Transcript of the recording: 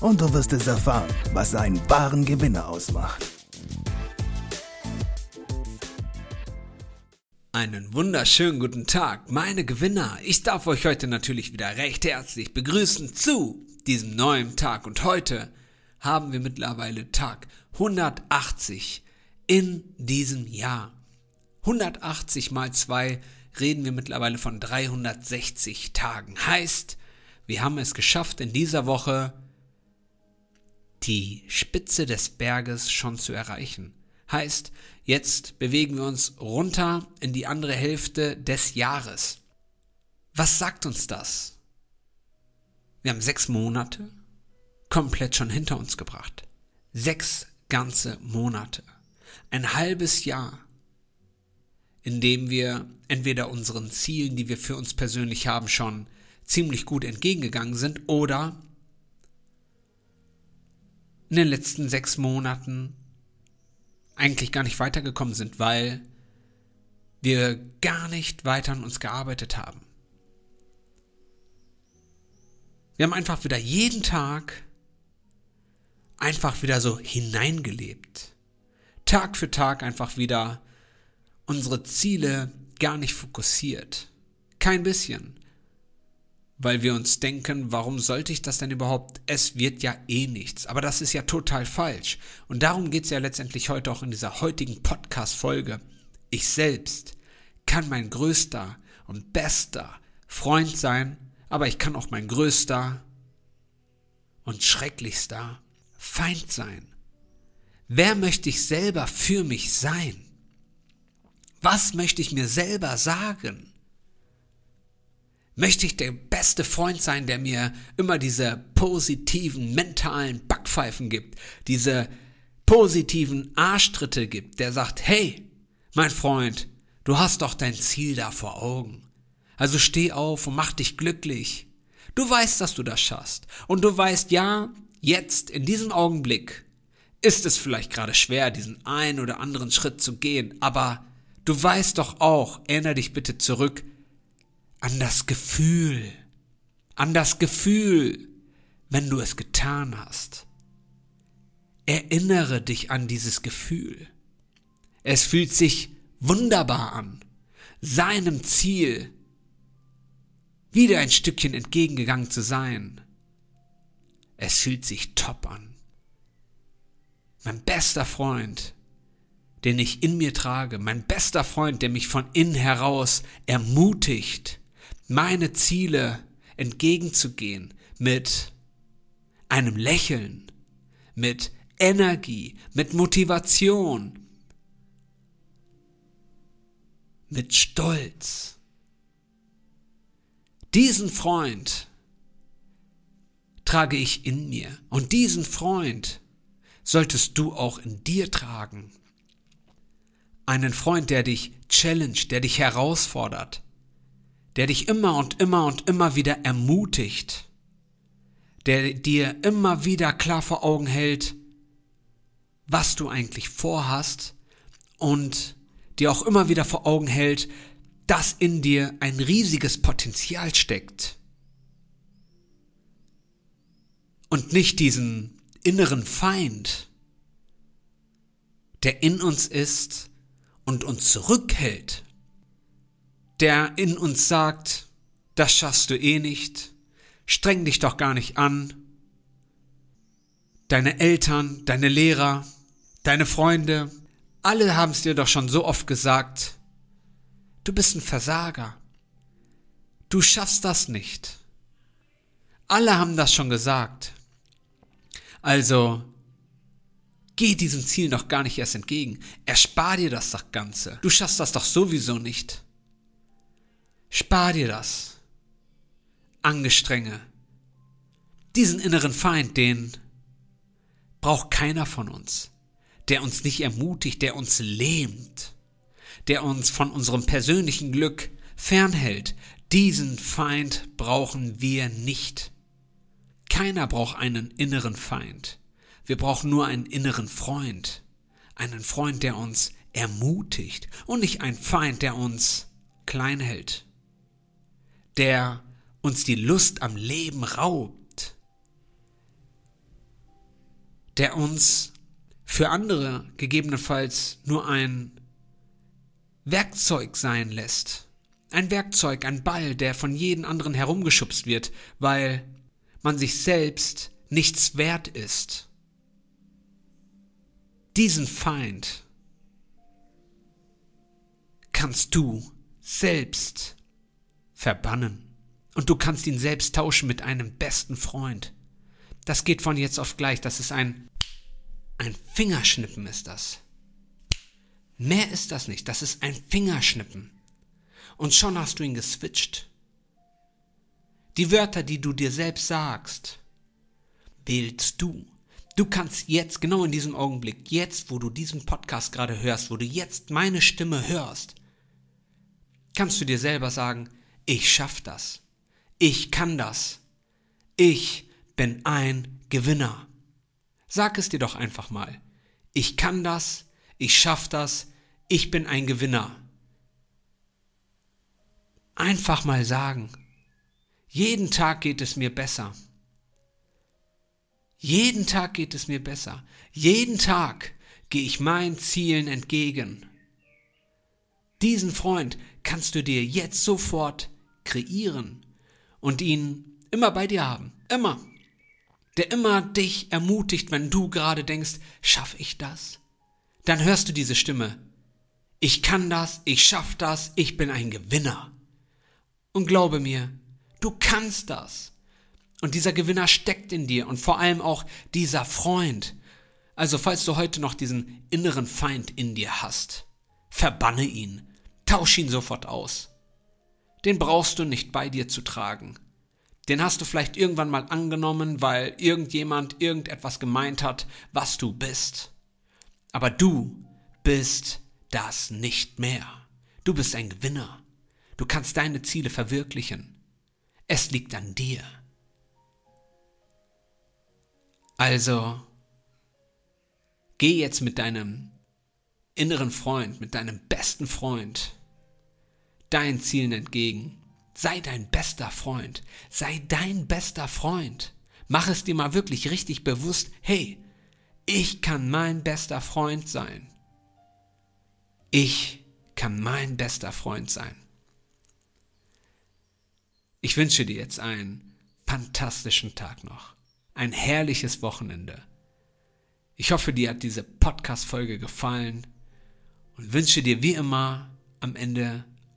und du wirst es erfahren, was einen wahren Gewinner ausmacht. Einen wunderschönen guten Tag, meine Gewinner. Ich darf euch heute natürlich wieder recht herzlich begrüßen zu diesem neuen Tag. Und heute haben wir mittlerweile Tag 180 in diesem Jahr. 180 mal 2 reden wir mittlerweile von 360 Tagen. Heißt, wir haben es geschafft, in dieser Woche die Spitze des Berges schon zu erreichen. Heißt, jetzt bewegen wir uns runter in die andere Hälfte des Jahres. Was sagt uns das? Wir haben sechs Monate komplett schon hinter uns gebracht. Sechs ganze Monate. Ein halbes Jahr, in dem wir entweder unseren Zielen, die wir für uns persönlich haben, schon ziemlich gut entgegengegangen sind oder in den letzten sechs Monaten eigentlich gar nicht weitergekommen sind, weil wir gar nicht weiter an uns gearbeitet haben. Wir haben einfach wieder jeden Tag einfach wieder so hineingelebt. Tag für Tag einfach wieder unsere Ziele gar nicht fokussiert. Kein bisschen weil wir uns denken, warum sollte ich das denn überhaupt? Es wird ja eh nichts. Aber das ist ja total falsch. Und darum geht es ja letztendlich heute auch in dieser heutigen Podcast-Folge. Ich selbst kann mein größter und bester Freund sein, aber ich kann auch mein größter und schrecklichster Feind sein. Wer möchte ich selber für mich sein? Was möchte ich mir selber sagen? Möchte ich der beste Freund sein, der mir immer diese positiven mentalen Backpfeifen gibt, diese positiven Arschtritte gibt, der sagt, hey, mein Freund, du hast doch dein Ziel da vor Augen. Also steh auf und mach dich glücklich. Du weißt, dass du das schaffst. Und du weißt, ja, jetzt, in diesem Augenblick, ist es vielleicht gerade schwer, diesen einen oder anderen Schritt zu gehen, aber du weißt doch auch, erinnere dich bitte zurück, an das Gefühl, an das Gefühl, wenn du es getan hast. Erinnere dich an dieses Gefühl. Es fühlt sich wunderbar an, seinem Ziel wieder ein Stückchen entgegengegangen zu sein. Es fühlt sich top an. Mein bester Freund, den ich in mir trage, mein bester Freund, der mich von innen heraus ermutigt, meine Ziele entgegenzugehen mit einem Lächeln, mit Energie, mit Motivation, mit Stolz. Diesen Freund trage ich in mir und diesen Freund solltest du auch in dir tragen. Einen Freund, der dich challenge, der dich herausfordert, der dich immer und immer und immer wieder ermutigt, der dir immer wieder klar vor Augen hält, was du eigentlich vorhast und dir auch immer wieder vor Augen hält, dass in dir ein riesiges Potenzial steckt. Und nicht diesen inneren Feind, der in uns ist und uns zurückhält der in uns sagt, das schaffst du eh nicht, streng dich doch gar nicht an. Deine Eltern, deine Lehrer, deine Freunde, alle haben es dir doch schon so oft gesagt, du bist ein Versager. Du schaffst das nicht. Alle haben das schon gesagt. Also, geh diesem Ziel noch gar nicht erst entgegen. Erspar dir das doch Ganze. Du schaffst das doch sowieso nicht. Spar dir das. Angestrenge. Diesen inneren Feind, den braucht keiner von uns. der uns nicht ermutigt, der uns lähmt, der uns von unserem persönlichen Glück fernhält. Diesen Feind brauchen wir nicht. Keiner braucht einen inneren Feind. Wir brauchen nur einen inneren Freund. Einen Freund, der uns ermutigt und nicht ein Feind, der uns klein hält. Der uns die Lust am Leben raubt. Der uns für andere gegebenenfalls nur ein Werkzeug sein lässt. Ein Werkzeug, ein Ball, der von jedem anderen herumgeschubst wird, weil man sich selbst nichts wert ist. Diesen Feind kannst du selbst verbannen. Und du kannst ihn selbst tauschen mit einem besten Freund. Das geht von jetzt auf gleich. Das ist ein, ein Fingerschnippen ist das. Mehr ist das nicht. Das ist ein Fingerschnippen. Und schon hast du ihn geswitcht. Die Wörter, die du dir selbst sagst, wählst du. Du kannst jetzt, genau in diesem Augenblick, jetzt, wo du diesen Podcast gerade hörst, wo du jetzt meine Stimme hörst, kannst du dir selber sagen, ich schaff das. Ich kann das. Ich bin ein Gewinner. Sag es dir doch einfach mal. Ich kann das, ich schaff das, ich bin ein Gewinner. Einfach mal sagen. Jeden Tag geht es mir besser. Jeden Tag geht es mir besser. Jeden Tag gehe ich meinen Zielen entgegen. Diesen Freund kannst du dir jetzt sofort kreieren und ihn immer bei dir haben. Immer. Der immer dich ermutigt, wenn du gerade denkst, schaff ich das? Dann hörst du diese Stimme. Ich kann das, ich schaff das, ich bin ein Gewinner. Und glaube mir, du kannst das. Und dieser Gewinner steckt in dir und vor allem auch dieser Freund. Also falls du heute noch diesen inneren Feind in dir hast, verbanne ihn, tausch ihn sofort aus. Den brauchst du nicht bei dir zu tragen. Den hast du vielleicht irgendwann mal angenommen, weil irgendjemand irgendetwas gemeint hat, was du bist. Aber du bist das nicht mehr. Du bist ein Gewinner. Du kannst deine Ziele verwirklichen. Es liegt an dir. Also, geh jetzt mit deinem inneren Freund, mit deinem besten Freund, deinen Zielen entgegen. Sei dein bester Freund. Sei dein bester Freund. Mach es dir mal wirklich richtig bewusst. Hey, ich kann mein bester Freund sein. Ich kann mein bester Freund sein. Ich wünsche dir jetzt einen fantastischen Tag noch. Ein herrliches Wochenende. Ich hoffe, dir hat diese Podcast-Folge gefallen und wünsche dir wie immer am Ende